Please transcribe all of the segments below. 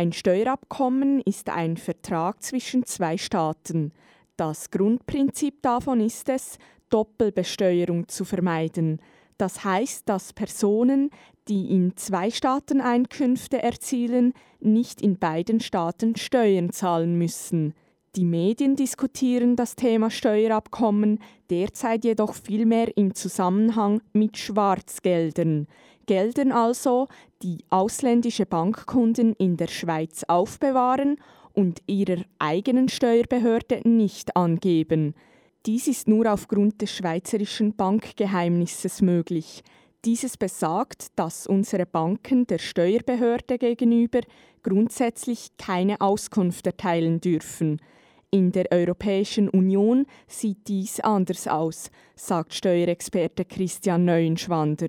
Ein Steuerabkommen ist ein Vertrag zwischen zwei Staaten. Das Grundprinzip davon ist es, Doppelbesteuerung zu vermeiden. Das heißt, dass Personen, die in zwei Staaten Einkünfte erzielen, nicht in beiden Staaten Steuern zahlen müssen. Die Medien diskutieren das Thema Steuerabkommen derzeit jedoch vielmehr im Zusammenhang mit Schwarzgeldern. Geldern also, die ausländische Bankkunden in der Schweiz aufbewahren und ihrer eigenen Steuerbehörde nicht angeben. Dies ist nur aufgrund des schweizerischen Bankgeheimnisses möglich. Dieses besagt, dass unsere Banken der Steuerbehörde gegenüber grundsätzlich keine Auskunft erteilen dürfen. In der Europäischen Union sieht dies anders aus, sagt Steuerexperte Christian Neuenschwander.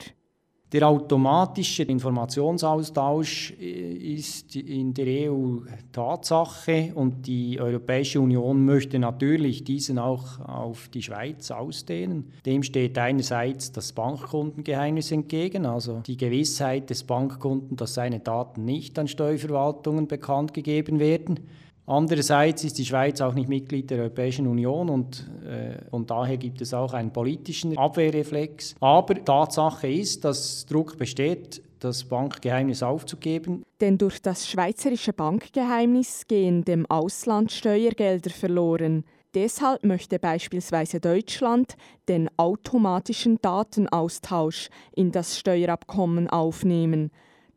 Der automatische Informationsaustausch äh, ist in der EU Tatsache und die Europäische Union möchte natürlich diesen auch auf die Schweiz ausdehnen. Dem steht einerseits das Bankkundengeheimnis entgegen, also die Gewissheit des Bankkunden, dass seine Daten nicht an Steuerverwaltungen bekannt gegeben werden. Andererseits ist die Schweiz auch nicht Mitglied der Europäischen Union und, äh, und daher gibt es auch einen politischen Abwehrreflex. Aber Tatsache ist, dass Druck besteht, das Bankgeheimnis aufzugeben. Denn durch das schweizerische Bankgeheimnis gehen dem Ausland Steuergelder verloren. Deshalb möchte beispielsweise Deutschland den automatischen Datenaustausch in das Steuerabkommen aufnehmen.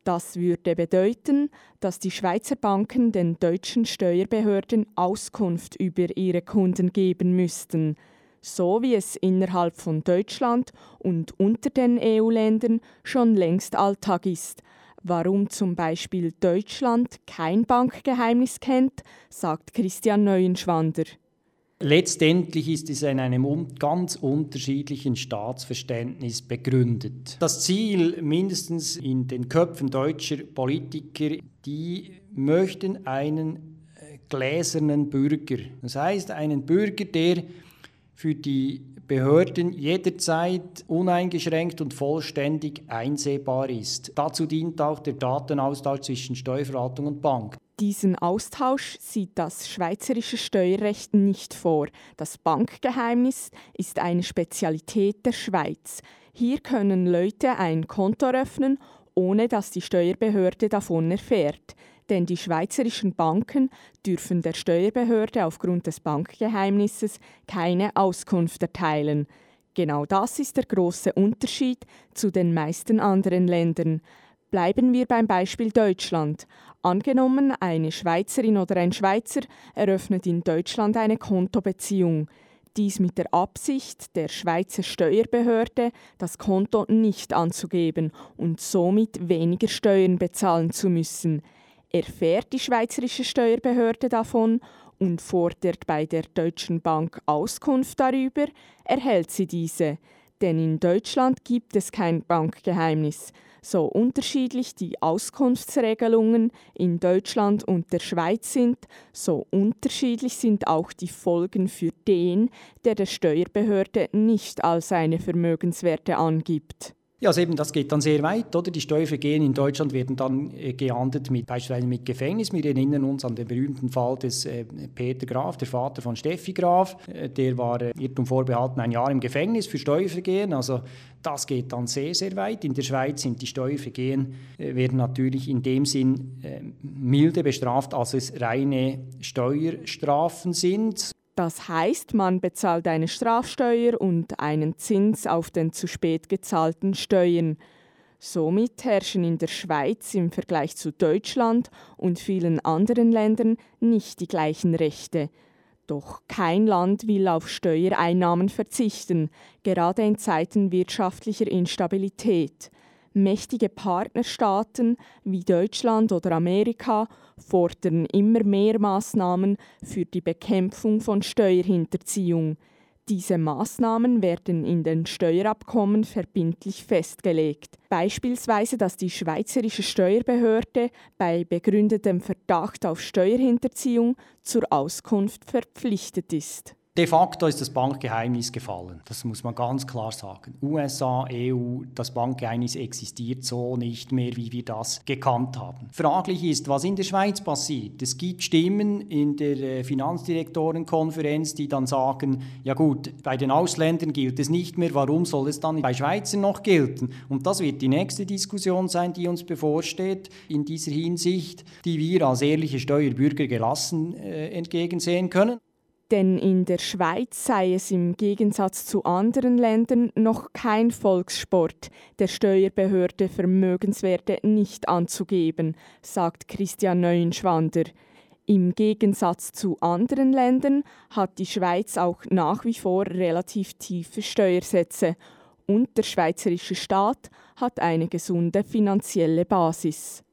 Das würde bedeuten, dass die Schweizer Banken den deutschen Steuerbehörden Auskunft über ihre Kunden geben müssten, so wie es innerhalb von Deutschland und unter den EU-Ländern schon längst Alltag ist. Warum zum Beispiel Deutschland kein Bankgeheimnis kennt, sagt Christian Neuenschwander. Letztendlich ist es in einem ganz unterschiedlichen Staatsverständnis begründet. Das Ziel, mindestens in den Köpfen deutscher Politiker, die möchten einen äh, gläsernen Bürger. Das heißt, einen Bürger, der für die Behörden jederzeit uneingeschränkt und vollständig einsehbar ist. Dazu dient auch der Datenaustausch zwischen Steuerverwaltung und Bank. Diesen Austausch sieht das schweizerische Steuerrecht nicht vor. Das Bankgeheimnis ist eine Spezialität der Schweiz. Hier können Leute ein Konto öffnen, ohne dass die Steuerbehörde davon erfährt. Denn die schweizerischen Banken dürfen der Steuerbehörde aufgrund des Bankgeheimnisses keine Auskunft erteilen. Genau das ist der große Unterschied zu den meisten anderen Ländern. Bleiben wir beim Beispiel Deutschland. Angenommen, eine Schweizerin oder ein Schweizer eröffnet in Deutschland eine Kontobeziehung. Dies mit der Absicht der Schweizer Steuerbehörde, das Konto nicht anzugeben und somit weniger Steuern bezahlen zu müssen. Erfährt die schweizerische Steuerbehörde davon und fordert bei der Deutschen Bank Auskunft darüber, erhält sie diese. Denn in Deutschland gibt es kein Bankgeheimnis. So unterschiedlich die Auskunftsregelungen in Deutschland und der Schweiz sind, so unterschiedlich sind auch die Folgen für den, der der Steuerbehörde nicht als seine Vermögenswerte angibt. Ja, also eben, das geht dann sehr weit, oder? Die Steuervergehen in Deutschland werden dann äh, geahndet mit beispielsweise mit Gefängnis. Wir erinnern uns an den berühmten Fall des äh, Peter Graf, der Vater von Steffi Graf. Äh, der war äh, Irrtum vorbehalten ein Jahr im Gefängnis für Steuervergehen. Also das geht dann sehr, sehr weit. In der Schweiz sind die Steuervergehen äh, werden natürlich in dem Sinn äh, milde bestraft, als es reine Steuerstrafen sind. Das heißt, man bezahlt eine Strafsteuer und einen Zins auf den zu spät gezahlten Steuern. Somit herrschen in der Schweiz im Vergleich zu Deutschland und vielen anderen Ländern nicht die gleichen Rechte. Doch kein Land will auf Steuereinnahmen verzichten, gerade in Zeiten wirtschaftlicher Instabilität. Mächtige Partnerstaaten wie Deutschland oder Amerika fordern immer mehr Maßnahmen für die Bekämpfung von Steuerhinterziehung. Diese Maßnahmen werden in den Steuerabkommen verbindlich festgelegt. Beispielsweise, dass die Schweizerische Steuerbehörde bei begründetem Verdacht auf Steuerhinterziehung zur Auskunft verpflichtet ist. De facto ist das Bankgeheimnis gefallen. Das muss man ganz klar sagen. USA, EU, das Bankgeheimnis existiert so nicht mehr, wie wir das gekannt haben. Fraglich ist, was in der Schweiz passiert. Es gibt Stimmen in der äh, Finanzdirektorenkonferenz, die dann sagen, ja gut, bei den Ausländern gilt es nicht mehr, warum soll es dann bei Schweizern noch gelten? Und das wird die nächste Diskussion sein, die uns bevorsteht in dieser Hinsicht, die wir als ehrliche Steuerbürger gelassen äh, entgegensehen können. Denn in der Schweiz sei es im Gegensatz zu anderen Ländern noch kein Volkssport, der Steuerbehörde Vermögenswerte nicht anzugeben, sagt Christian Neuenschwander. Im Gegensatz zu anderen Ländern hat die Schweiz auch nach wie vor relativ tiefe Steuersätze und der schweizerische Staat hat eine gesunde finanzielle Basis.